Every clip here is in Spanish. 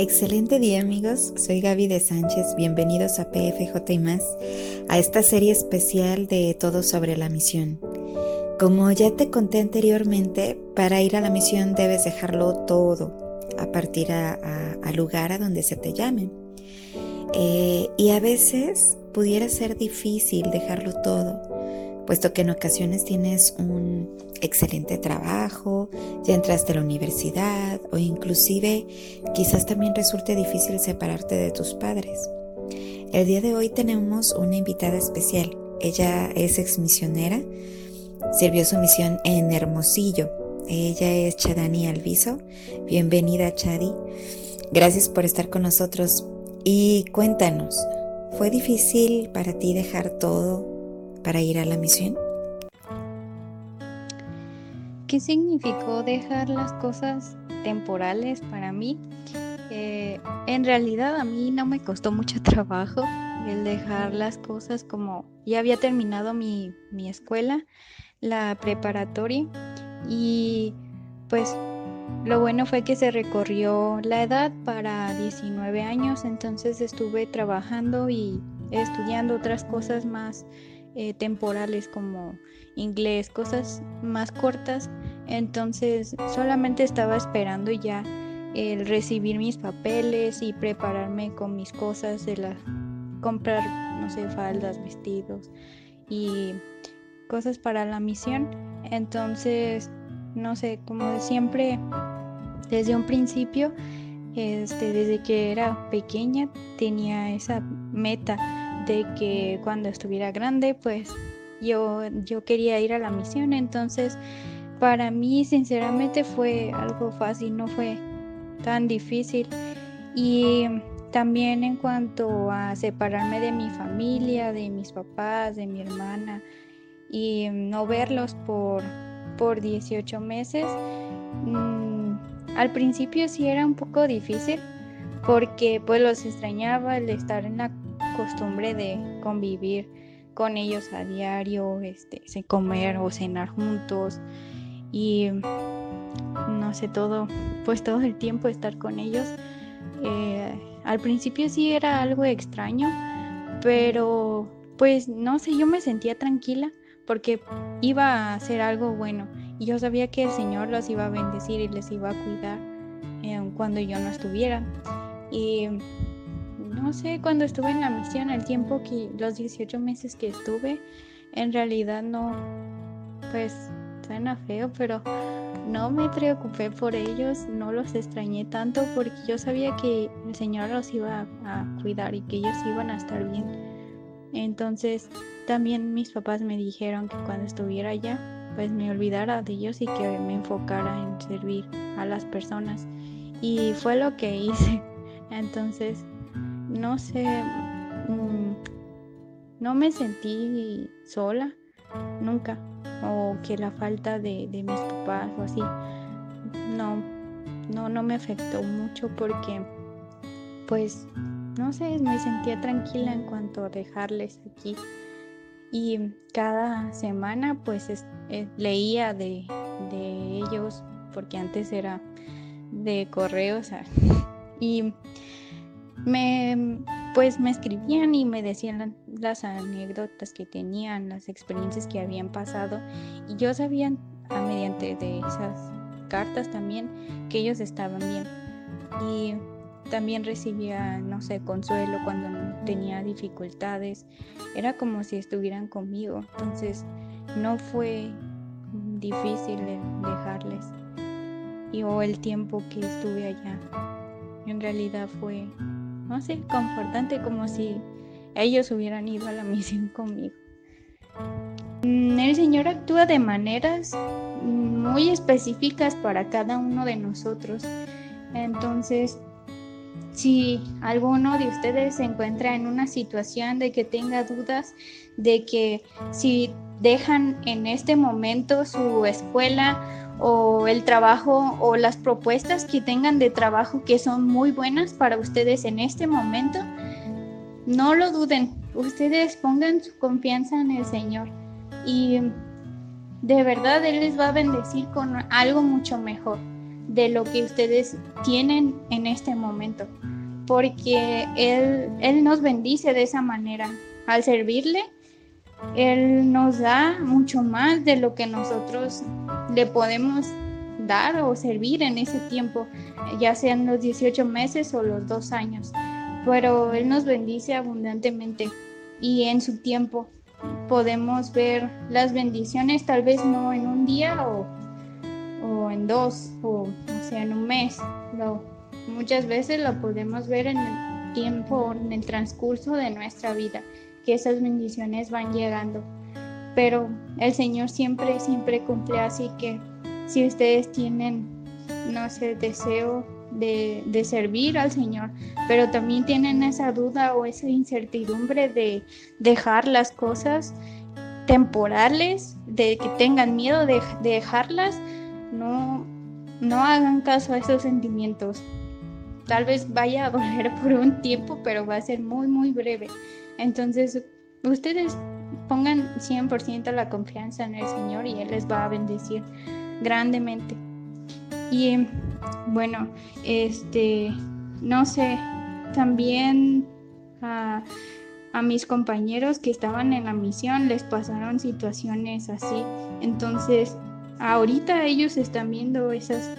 Excelente día amigos, soy Gaby de Sánchez, bienvenidos a PFJ y más, a esta serie especial de Todo sobre la misión. Como ya te conté anteriormente, para ir a la misión debes dejarlo todo, a partir al lugar a donde se te llame. Eh, y a veces pudiera ser difícil dejarlo todo, puesto que en ocasiones tienes un excelente trabajo, ya entraste a la universidad o inclusive quizás también resulte difícil separarte de tus padres. El día de hoy tenemos una invitada especial. Ella es exmisionera, sirvió su misión en Hermosillo. Ella es Chadani Alviso. Bienvenida Chadi. Gracias por estar con nosotros y cuéntanos, ¿fue difícil para ti dejar todo para ir a la misión? ¿Qué significó dejar las cosas temporales para mí? Eh, en realidad a mí no me costó mucho trabajo el dejar las cosas como ya había terminado mi, mi escuela, la preparatoria, y pues lo bueno fue que se recorrió la edad para 19 años, entonces estuve trabajando y estudiando otras cosas más eh, temporales como inglés, cosas más cortas. Entonces solamente estaba esperando ya el recibir mis papeles y prepararme con mis cosas de la comprar, no sé, faldas, vestidos y cosas para la misión. Entonces, no sé, como siempre, desde un principio, este, desde que era pequeña, tenía esa meta de que cuando estuviera grande, pues yo, yo quería ir a la misión. Entonces, para mí, sinceramente, fue algo fácil, no fue tan difícil. Y también en cuanto a separarme de mi familia, de mis papás, de mi hermana, y no verlos por, por 18 meses, mm, al principio sí era un poco difícil porque pues los extrañaba el estar en la costumbre de convivir con ellos a diario, este, comer o cenar juntos y no sé, todo, pues todo el tiempo estar con ellos. Eh, al principio sí era algo extraño, pero pues no sé, yo me sentía tranquila porque iba a hacer algo bueno y yo sabía que el Señor los iba a bendecir y les iba a cuidar eh, cuando yo no estuviera. Y no sé, cuando estuve en la misión, el tiempo que, los 18 meses que estuve, en realidad no, pues suena feo, pero no me preocupé por ellos, no los extrañé tanto porque yo sabía que el Señor los iba a, cuidar y que ellos iban a estar bien. Entonces también mis papás me dijeron que cuando estuviera allá, pues me olvidara de ellos y que me enfocara en servir a las personas. Y fue lo que hice. Entonces no sé, mm, no me sentí sola, nunca, o que la falta de, mis papás o así, no, no, no me afectó mucho porque, pues, no sé, me sentía tranquila en cuanto a dejarles aquí. Y cada semana, pues, eh, leía de, de ellos, porque antes era de correos, y me pues me escribían y me decían las anécdotas que tenían, las experiencias que habían pasado y yo sabía a mediante de esas cartas también que ellos estaban bien y también recibía, no sé, consuelo cuando tenía dificultades. Era como si estuvieran conmigo. Entonces no fue difícil dejarles. Y o el tiempo que estuve allá. En realidad fue no sé, confortante como si ellos hubieran ido a la misión conmigo. Mm, el Señor actúa de maneras muy específicas para cada uno de nosotros. Entonces, si alguno de ustedes se encuentra en una situación de que tenga dudas, de que si dejan en este momento su escuela o el trabajo o las propuestas que tengan de trabajo que son muy buenas para ustedes en este momento, no lo duden, ustedes pongan su confianza en el Señor y de verdad Él les va a bendecir con algo mucho mejor. de lo que ustedes tienen en este momento, porque Él, Él nos bendice de esa manera. Al servirle, Él nos da mucho más de lo que nosotros le podemos dar o servir en ese tiempo, ya sean los 18 meses o los dos años. Pero Él nos bendice abundantemente y en su tiempo podemos ver las bendiciones, tal vez no en un día o, o en dos o, o sea en un mes. Muchas veces lo podemos ver en el tiempo, en el transcurso de nuestra vida, que esas bendiciones van llegando. Pero el Señor siempre, siempre cumple, así que si ustedes tienen, no sé, deseo de, de, servir al Señor, pero también tienen esa duda o esa incertidumbre de dejar las cosas temporales, de que tengan miedo de, de dejarlas, no, no hagan caso a esos sentimientos. Tal vez vaya a doler por un tiempo, pero va a ser muy, muy breve. Entonces, ustedes pongan 100% la confianza en el Señor y Él les va a bendecir grandemente. Y bueno, este, no sé, también a, mis compañeros que estaban en la misión les pasaron situaciones así. Entonces, ahorita ellos están viendo esas,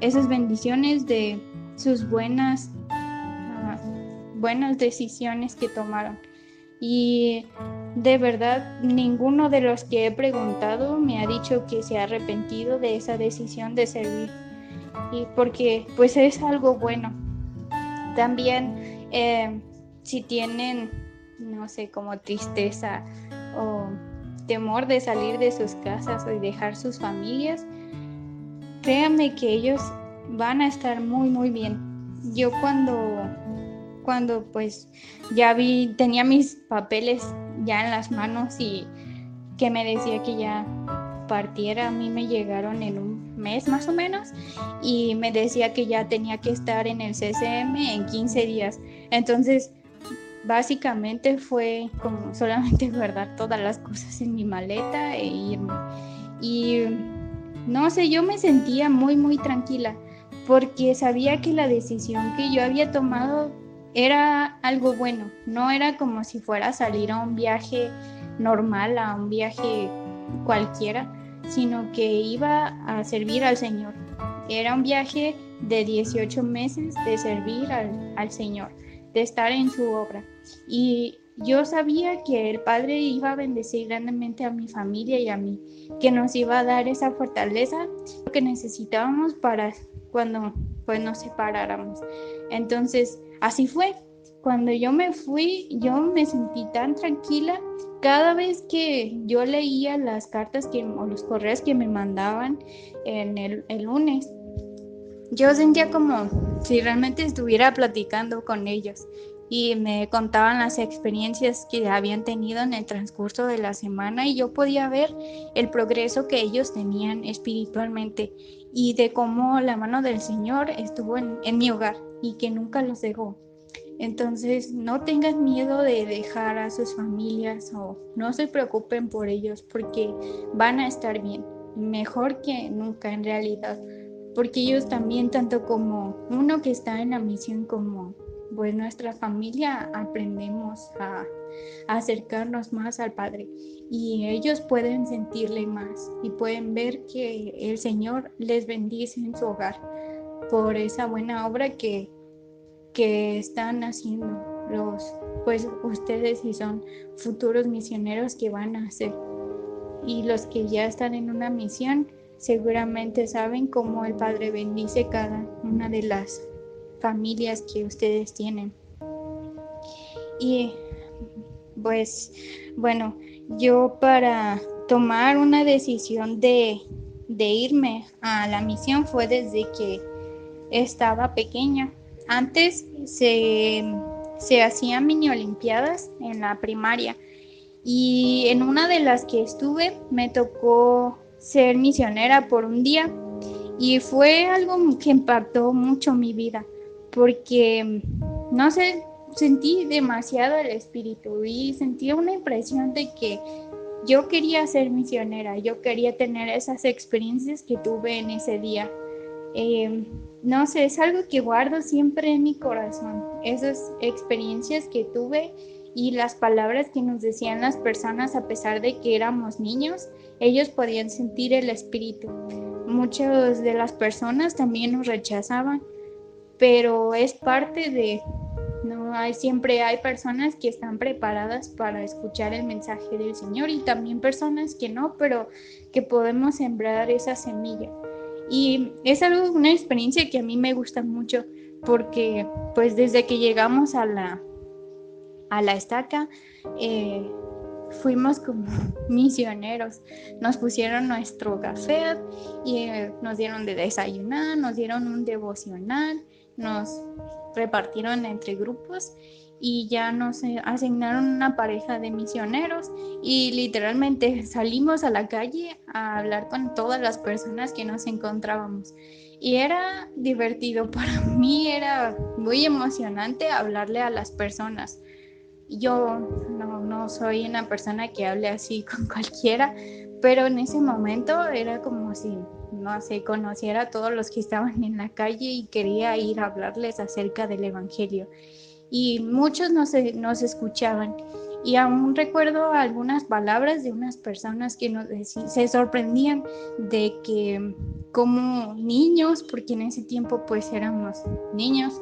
esas bendiciones de sus buenas, uh, buenas decisiones que tomaron. Y de verdad, ninguno de los que he preguntado me ha dicho que se ha arrepentido de esa decisión de servir. Y porque pues es algo bueno. También eh, si tienen, no sé, como tristeza o temor de salir de sus casas o dejar sus familias, créanme que ellos van a estar muy, muy bien. Yo cuando cuando pues ya vi, tenía mis papeles ya en las manos y que me decía que ya partiera, a mí me llegaron en un mes más o menos y me decía que ya tenía que estar en el CCM en 15 días. Entonces, básicamente fue como solamente guardar todas las cosas en mi maleta e irme. Y no sé, yo me sentía muy, muy tranquila porque sabía que la decisión que yo había tomado era algo bueno, no era como si fuera salir a un viaje normal, a un viaje cualquiera, sino que iba a servir al Señor. Era un viaje de 18 meses de servir al, al Señor, de estar en su obra. Y yo sabía que el Padre iba a bendecir grandemente a mi familia y a mí, que nos iba a dar esa fortaleza que necesitábamos para cuando pues nos separáramos. Entonces, Así fue. Cuando yo me fui, yo me sentí tan tranquila. Cada vez que yo leía las cartas que, o los correos que me mandaban en el, lunes, yo sentía como si realmente estuviera platicando con ellos y me contaban las experiencias que habían tenido en el transcurso de la semana y yo podía ver el progreso que ellos tenían espiritualmente y de cómo la mano del Señor estuvo en, en mi hogar y que nunca los dejó. Entonces, no tengan miedo de dejar a sus familias o no se preocupen por ellos porque van a estar bien, mejor que nunca en realidad, porque ellos también, tanto como uno que está en la misión como pues nuestra familia, aprendemos a, acercarnos más al Padre y ellos pueden sentirle más y pueden ver que el Señor les bendice en su hogar por esa buena obra que, que están haciendo los, pues ustedes y son futuros misioneros que van a hacer. Y los que ya están en una misión seguramente saben cómo el Padre bendice cada una de las familias que ustedes tienen. Y pues bueno, yo para tomar una decisión de, de irme a la misión fue desde que estaba pequeña. Antes se, se hacían mini olimpiadas en la primaria y en una de las que estuve me tocó ser misionera por un día y fue algo que impactó mucho mi vida porque no sé, sentí demasiado el espíritu y sentí una impresión de que yo quería ser misionera, yo quería tener esas experiencias que tuve en ese día Eh, no sé, es algo que guardo siempre en mi corazón. Esas experiencias que tuve y las palabras que nos decían las personas a pesar de que éramos niños, ellos podían sentir el espíritu. Muchas de las personas también nos rechazaban, pero es parte de, no hay, siempre hay personas que están preparadas para escuchar el mensaje del Señor y también personas que no, pero que podemos sembrar esa semilla. Y es algo, una experiencia que a mí me gusta mucho porque pues desde que llegamos a la, a la estaca, eh, fuimos como misioneros. Nos pusieron nuestro café y eh, nos dieron de desayunar, nos dieron un devocional, nos repartieron entre grupos y ya nos eh, asignaron una pareja de misioneros y literalmente salimos a la calle a hablar con todas las personas que nos encontrábamos. Y era divertido, para mí era muy emocionante hablarle a las personas. Yo no, no soy una persona que hable así con cualquiera, pero en ese momento era como si, no sé, conociera a todos los que estaban en la calle y quería ir a hablarles acerca del Evangelio y muchos nos, nos escuchaban. Y aún recuerdo algunas palabras de unas personas que nos se sorprendían de que como niños, porque en ese tiempo pues éramos niños,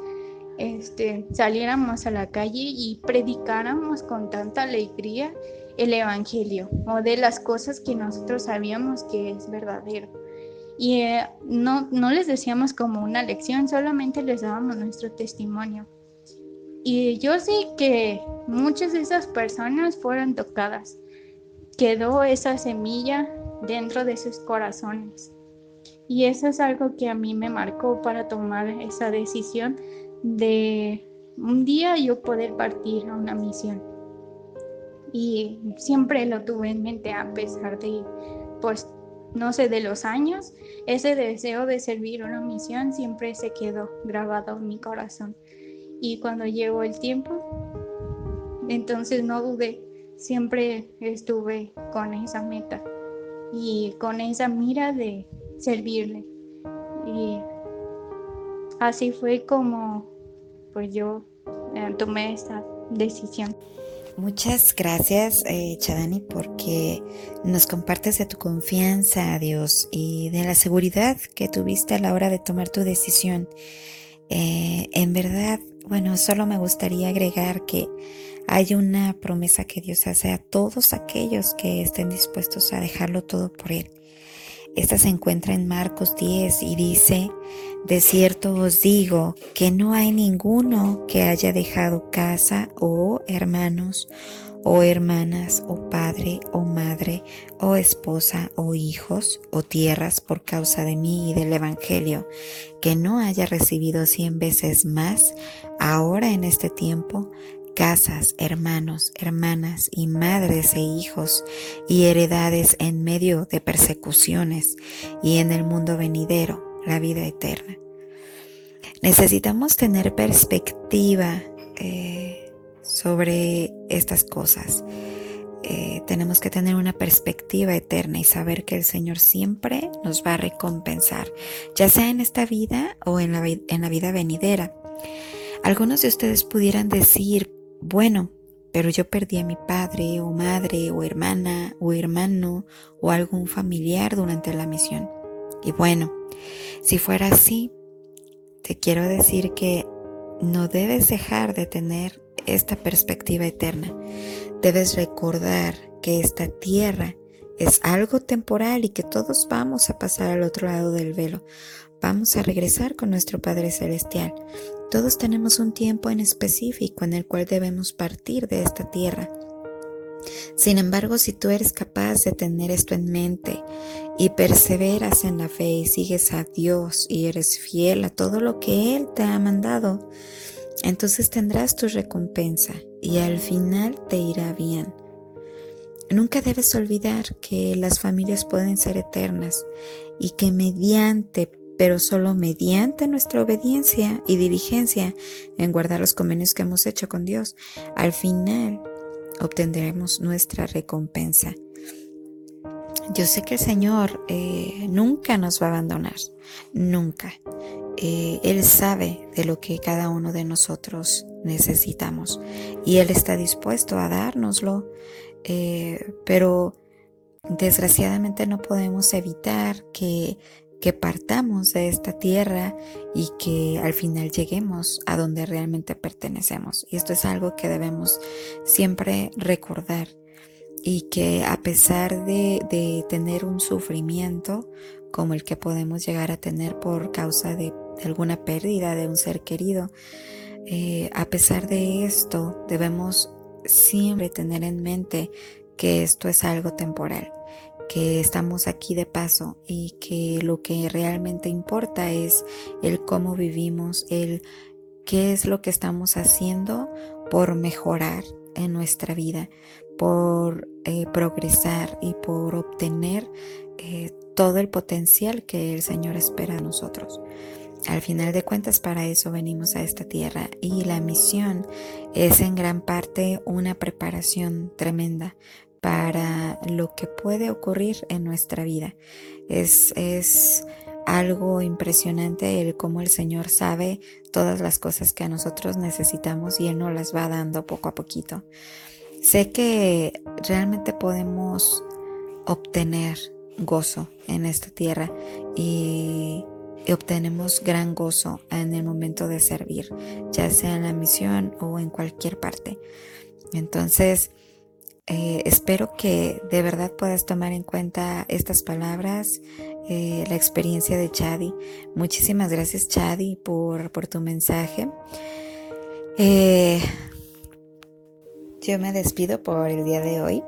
este, saliéramos a la calle y predicáramos con tanta alegría el Evangelio o de las cosas que nosotros sabíamos que es verdadero. Y eh, no, no les decíamos como una lección, solamente les dábamos nuestro testimonio. Y yo sé que muchas de esas personas fueron tocadas. Quedó esa semilla dentro de sus corazones. Y eso es algo que a mí me marcó para tomar esa decisión de un día yo poder partir a una misión. Y siempre lo tuve en mente a pesar de, pues, no sé, de los años, ese deseo de servir una misión siempre se quedó grabado en mi corazón. Y cuando llegó el tiempo, entonces no dudé, siempre estuve con esa meta y con esa mira de servirle. Y así fue como pues yo eh, tomé esta decisión. Muchas gracias, eh, Chadani, porque nos compartes de tu confianza a Dios y de la seguridad que tuviste a la hora de tomar tu decisión. Eh, en verdad, bueno, solo me gustaría agregar que hay una promesa que Dios hace a todos aquellos que estén dispuestos a dejarlo todo por Él. Esta se encuentra en Marcos 10 y dice, de cierto os digo que no hay ninguno que haya dejado casa o hermanos o hermanas, o padre, o madre, o esposa, o hijos, o tierras por causa de mí y del Evangelio, que no haya recibido cien veces más ahora en este tiempo, casas, hermanos, hermanas y madres e hijos y heredades en medio de persecuciones y en el mundo venidero, la vida eterna. Necesitamos tener perspectiva. Eh, sobre estas cosas. Eh, tenemos que tener una perspectiva eterna y saber que el Señor siempre nos va a recompensar, ya sea en esta vida o en la, en la vida venidera. Algunos de ustedes pudieran decir, bueno, pero yo perdí a mi padre o madre o hermana o hermano o algún familiar durante la misión. Y bueno, si fuera así, te quiero decir que no debes dejar de tener esta perspectiva eterna. Debes recordar que esta tierra es algo temporal y que todos vamos a pasar al otro lado del velo. Vamos a regresar con nuestro Padre Celestial. Todos tenemos un tiempo en específico en el cual debemos partir de esta tierra. Sin embargo, si tú eres capaz de tener esto en mente y perseveras en la fe y sigues a Dios y eres fiel a todo lo que Él te ha mandado, entonces tendrás tu recompensa y al final te irá bien. Nunca debes olvidar que las familias pueden ser eternas y que mediante, pero solo mediante nuestra obediencia y diligencia en guardar los convenios que hemos hecho con Dios, al final obtendremos nuestra recompensa. yo sé que el Señor eh, nunca nos va a abandonar, nunca. Eh, él sabe de lo que cada uno de nosotros necesitamos y Él está dispuesto a dárnoslo, eh, pero desgraciadamente no podemos evitar que, que partamos de esta tierra y que al final lleguemos a donde realmente pertenecemos. Y esto es algo que debemos siempre recordar y que a pesar de, tener un sufrimiento como el que podemos llegar a tener por causa de, alguna pérdida de un ser querido, eh, a pesar de esto debemos siempre tener en mente que esto es algo temporal, que estamos aquí de paso y que lo que realmente importa es el cómo vivimos, el qué es lo que estamos haciendo por mejorar en nuestra vida, por eh, progresar y por obtener eh, todo el potencial que el Señor espera de nosotros. Al final de cuentas, para eso venimos a esta tierra y la misión es en gran parte una preparación tremenda para lo que puede ocurrir en nuestra vida. Es, es algo impresionante el cómo el Señor sabe todas las cosas que a nosotros necesitamos y Él nos las va dando poco a poquito. Sé que realmente podemos obtener gozo en esta tierra y, obtenemos gran gozo en el momento de servir, ya sea en la misión o en cualquier parte. Entonces, eh, espero que de verdad puedas tomar en cuenta estas palabras, eh, la experiencia de Chadi. Muchísimas gracias Chadi por, por tu mensaje. Eh, yo me despido por el día de hoy.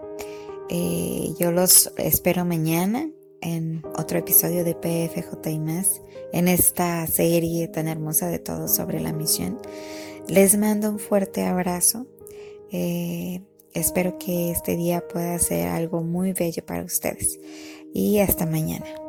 Yo los espero mañana en otro episodio de PFJ y más, en esta serie tan hermosa de todos sobre la misión. Les mando un fuerte abrazo. Eh, espero que este día pueda ser algo muy bello para ustedes. Y hasta mañana.